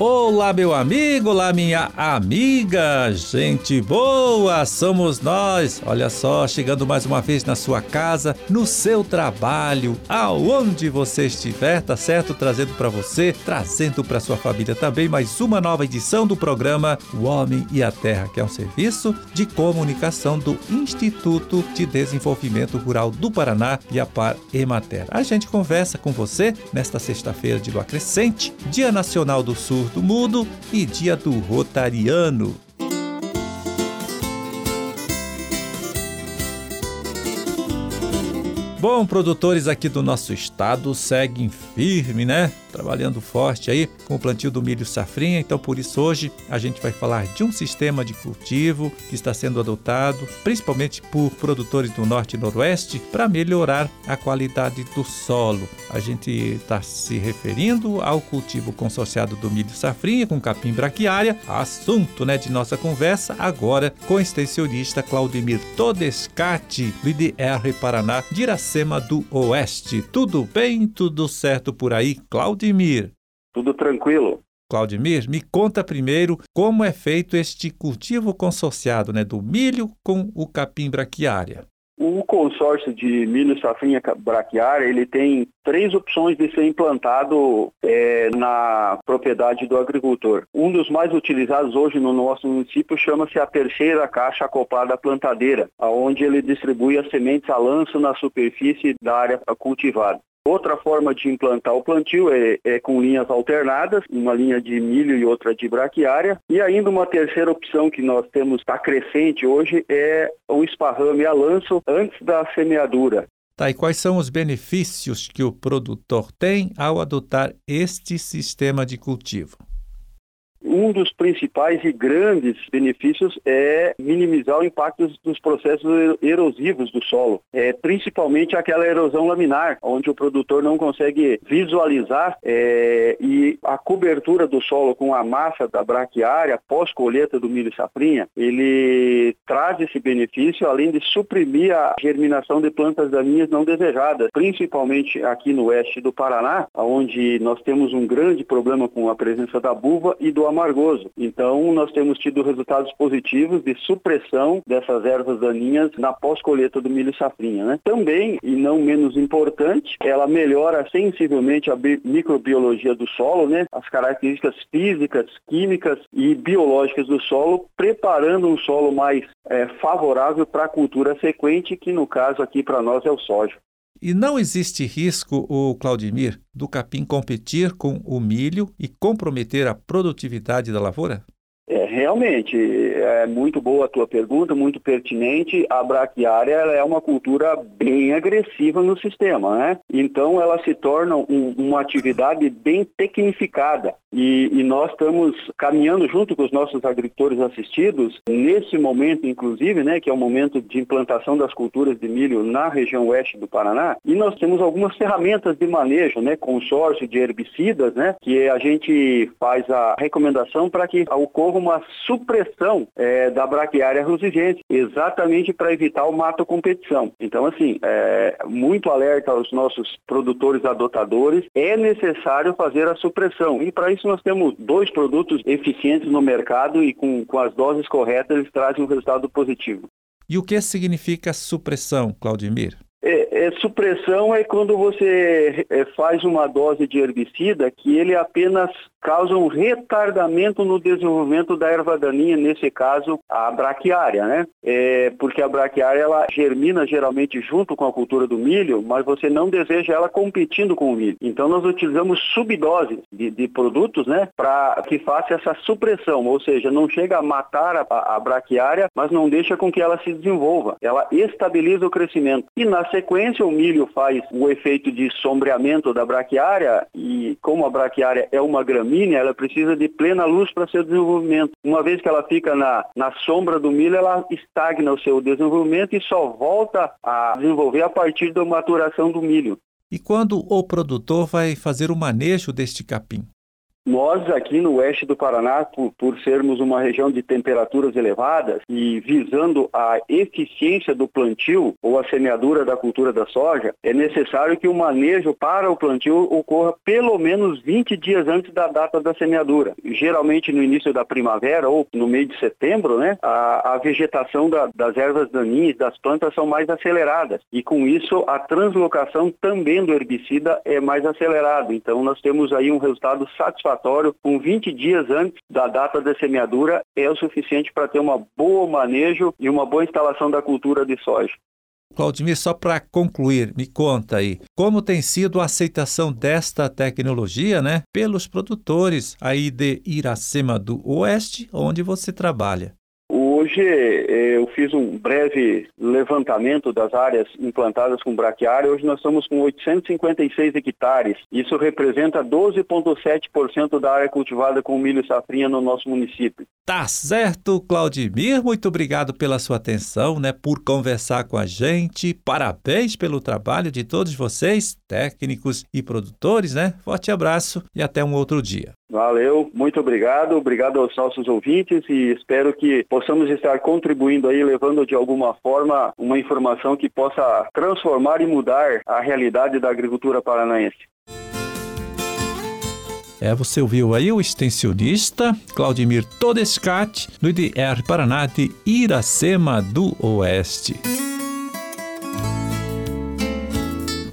Olá, meu amigo, olá, minha amiga, gente boa, somos nós. Olha só, chegando mais uma vez na sua casa, no seu trabalho, aonde você estiver, tá certo? Trazendo para você, trazendo para sua família também mais uma nova edição do programa O Homem e a Terra, que é um serviço de comunicação do Instituto de Desenvolvimento Rural do Paraná e a Par Emater. A gente conversa com você nesta sexta-feira de lua crescente, Dia Nacional do Sul do Mudo e Dia do Rotariano. Bom, produtores aqui do nosso estado seguem firme, né? trabalhando forte aí com o plantio do milho safrinha. Então, por isso, hoje a gente vai falar de um sistema de cultivo que está sendo adotado, principalmente por produtores do norte e noroeste, para melhorar a qualidade do solo. A gente está se referindo ao cultivo consorciado do milho safrinha com capim braquiária, assunto né, de nossa conversa agora com o extensionista Claudemir Todescati, do IDR Paraná, de Iracema do Oeste. Tudo bem? Tudo certo por aí? Claudimir. Tudo tranquilo. Claudimir, me conta primeiro como é feito este cultivo consorciado né, do milho com o capim braquiária. O consórcio de milho safrinha braquiária, ele tem três opções de ser implantado é, na propriedade do agricultor. Um dos mais utilizados hoje no nosso município chama-se a terceira caixa acoplada plantadeira, onde ele distribui as sementes a lanço na superfície da área cultivada. Outra forma de implantar o plantio é, é, com linhas alternadas, uma linha de milho e outra de braquiária. E ainda uma terceira opção que nós temos, está crescente hoje, é o esparrame a lanço antes da semeadura. Tá, e quais são os benefícios que o produtor tem ao adotar este sistema de cultivo? Um dos principais e grandes benefícios é minimizar o impacto dos processos erosivos do solo, é, principalmente aquela erosão laminar, onde o produtor não consegue visualizar é, e a cobertura do solo com a massa da braquiária pós-colheita do milho safrinha, ele traz esse benefício além de suprimir a germinação de plantas daninhas não desejadas, principalmente aqui no oeste do Paraná, onde nós temos um grande problema com a presença da buva e do amargoso. Então, nós temos tido resultados positivos de supressão dessas ervas daninhas na pós-colheita do milho safrinha. Né? Também, e não menos importante, ela melhora sensivelmente a microbiologia do solo, né? as características físicas, químicas e biológicas do solo, preparando um solo mais é, favorável para a cultura sequente, que no caso aqui para nós é o soja. E não existe risco, o Claudimir, do capim competir com o milho e comprometer a produtividade da lavoura? Realmente, é muito boa a tua pergunta, muito pertinente. A braquiária é uma cultura bem agressiva no sistema, né? Então ela se torna um, uma atividade bem tecnificada. E, e, nós estamos caminhando junto com os nossos agricultores assistidos, nesse momento, inclusive, né, que é o momento de implantação das culturas de milho na região oeste do Paraná, e nós temos algumas ferramentas de manejo, né, consórcio de herbicidas, né, que a gente faz a recomendação para que ocorra uma supressão é, da braquiária rusigente, exatamente para evitar o mato competição. Então, assim, é, muito alerta aos nossos produtores adotadores, é necessário fazer a supressão. E para isso nós temos dois produtos eficientes no mercado e com, com as doses corretas eles trazem um resultado positivo. E o que significa supressão, Claudimir? É, é, supressão é quando você é, faz uma dose de herbicida que ele apenas causa um retardamento no desenvolvimento da erva daninha, nesse caso a braquiária, né? É, porque a braquiária ela germina geralmente junto com a cultura do milho, mas você não deseja ela competindo com o milho. Então nós utilizamos subdoses de, de produtos, né, para que faça essa supressão, ou seja, não chega a matar a, a braquiária, mas não deixa com que ela se desenvolva. Ela estabiliza o crescimento. E na sequência o milho faz o efeito de sombreamento da braquiária e como a braquiária é uma gramínea, ela precisa de plena luz para seu desenvolvimento. Uma vez que ela fica na, na sombra do milho, ela estagna o seu desenvolvimento e só volta a desenvolver a partir da maturação do milho. E quando o produtor vai fazer o manejo deste capim? Nós aqui no oeste do Paraná, por, por sermos uma região de temperaturas elevadas e visando a eficiência do plantio ou a semeadura da cultura da soja, é necessário que o manejo para o plantio ocorra pelo menos 20 dias antes da data da semeadura. Geralmente no início da primavera ou no meio de setembro, né, a, a vegetação da, das ervas daninhas das plantas são mais aceleradas e com isso a translocação também do herbicida é mais acelerada. Então nós temos aí um resultado satisfatório com 20 dias antes da data da semeadura é o suficiente para ter um bom manejo e uma boa instalação da cultura de soja. Claudimir, só para concluir, me conta aí, como tem sido a aceitação desta tecnologia, né, pelos produtores aí de Iracema do Oeste, onde você trabalha? Hoje eh, eu fiz um breve levantamento das áreas implantadas com braquiária. Hoje nós estamos com 856 hectares. Isso representa 12,7% da área cultivada com milho e safrinha no nosso município. Tá certo, Claudimir. Muito obrigado pela sua atenção, né, por conversar com a gente. Parabéns pelo trabalho de todos vocês, técnicos e produtores, né? Forte abraço e até um outro dia. Valeu, muito obrigado, obrigado aos nossos ouvintes e espero que possamos estar contribuindo aí, levando de alguma forma uma informação que possa transformar e mudar a realidade da agricultura paranaense. É, você ouviu aí o extensionista Claudimir Todescate, do IDR Paraná de Iracema do Oeste.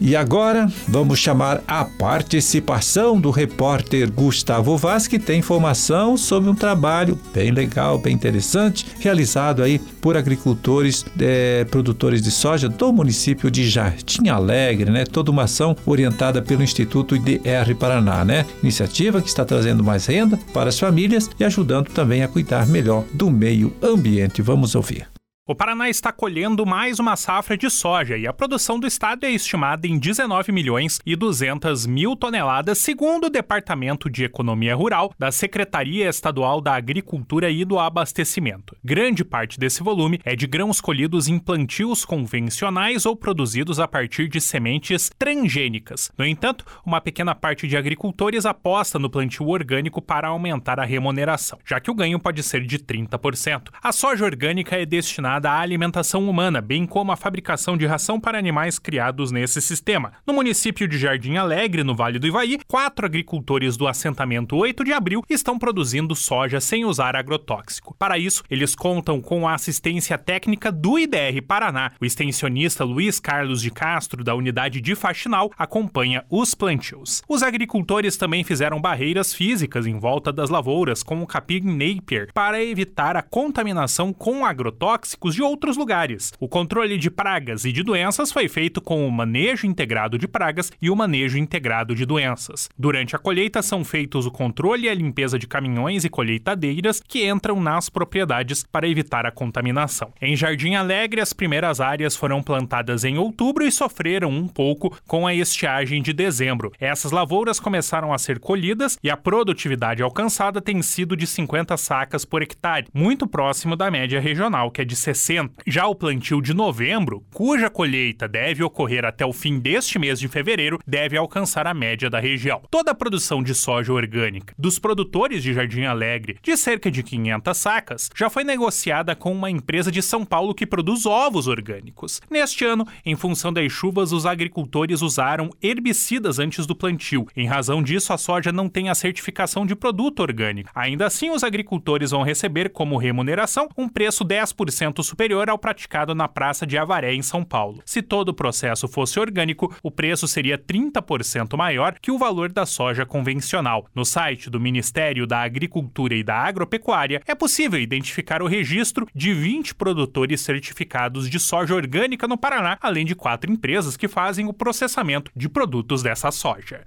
E agora vamos chamar a participação do repórter Gustavo Vaz, que tem informação sobre um trabalho bem legal, bem interessante, realizado aí por agricultores, é, produtores de soja do município de Jardim Alegre, né? Toda uma ação orientada pelo Instituto IDR Paraná, né? Iniciativa que está trazendo mais renda para as famílias e ajudando também a cuidar melhor do meio ambiente. Vamos ouvir. O Paraná está colhendo mais uma safra de soja e a produção do estado é estimada em 19 milhões e 200 mil toneladas, segundo o Departamento de Economia Rural da Secretaria Estadual da Agricultura e do Abastecimento. Grande parte desse volume é de grãos colhidos em plantios convencionais ou produzidos a partir de sementes transgênicas. No entanto, uma pequena parte de agricultores aposta no plantio orgânico para aumentar a remuneração, já que o ganho pode ser de 30%. A soja orgânica é destinada destinada à alimentação humana, bem como à fabricação de ração para animais criados nesse sistema. No município de Jardim Alegre, no Vale do Ivaí, quatro agricultores do assentamento 8 de abril estão produzindo soja sem usar agrotóxico. Para isso, eles contam com a assistência técnica do IDR Paraná. O extensionista Luiz Carlos de Castro, da unidade de Faxinal, acompanha os plantios. Os agricultores também fizeram barreiras físicas em volta das lavouras com o capim Napier para evitar a contaminação com agrotóxicos de outros lugares. O controle de pragas e de doenças foi feito com o manejo integrado de pragas e o manejo integrado de doenças. Durante a colheita são feitos o controle e a limpeza de caminhões e colheitadeiras que entram nas propriedades para evitar a contaminação. Em Jardim Alegre, as primeiras áreas foram plantadas em outubro e sofreram um pouco com a estiagem de dezembro. Essas lavouras começaram a ser colhidas e a produtividade alcançada tem sido de 50 sacas por hectare, muito próximo da média regional, que é de 60. Já o plantio de novembro, cuja colheita deve ocorrer até o fim deste mês de fevereiro, deve alcançar a média da região. Toda a produção de soja orgânica dos produtores de Jardim Alegre, de cerca de 500 sacas, já foi negociada com uma empresa de São Paulo que produz ovos orgânicos. Neste ano, em função das chuvas, os agricultores usaram herbicidas antes do plantio. Em razão disso, a soja não tem a certificação de produto orgânico. Ainda assim, os agricultores vão receber como remuneração um preço 10% superior ao praticado na Praça de Avaré, em São Paulo. Se todo o processo fosse orgânico, o preço seria 30% maior que o valor da soja convencional. No site do Ministério da Agricultura e da Agropecuária, é possível identificar o registro de 20 produtores certificados de soja orgânica no Paraná, além de quatro empresas que fazem o processamento de produtos dessa soja.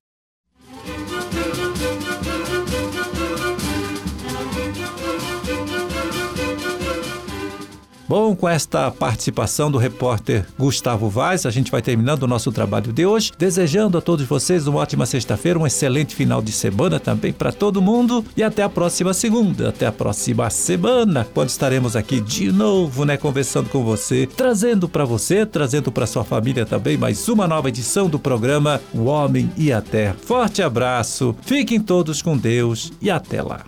Bom, com esta participação do repórter Gustavo Vaz, a gente vai terminando o nosso trabalho de hoje, desejando a todos vocês uma ótima sexta-feira, um excelente final de semana também para todo mundo e até a próxima segunda, até a próxima semana, quando estaremos aqui de novo, né, conversando com você, trazendo para você, trazendo para sua família também mais uma nova edição do programa O Homem e a Terra. Forte abraço, fiquem todos com Deus e até lá.